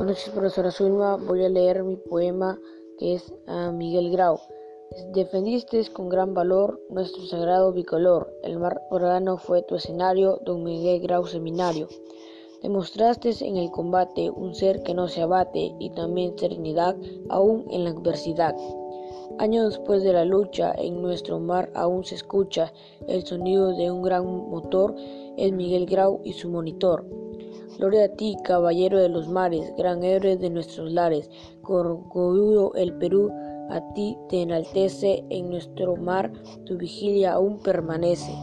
Buenas noches, profesora Zulma. Voy a leer mi poema que es a Miguel Grau. Defendiste con gran valor nuestro sagrado bicolor. El mar organo fue tu escenario, don Miguel Grau Seminario. Demostraste en el combate un ser que no se abate y también serenidad aún en la adversidad. Años después de la lucha, en nuestro mar aún se escucha el sonido de un gran motor, es Miguel Grau y su monitor. Gloria a ti, caballero de los mares, gran héroe de nuestros lares, Corgodudo el Perú, a ti te enaltece, en nuestro mar tu vigilia aún permanece.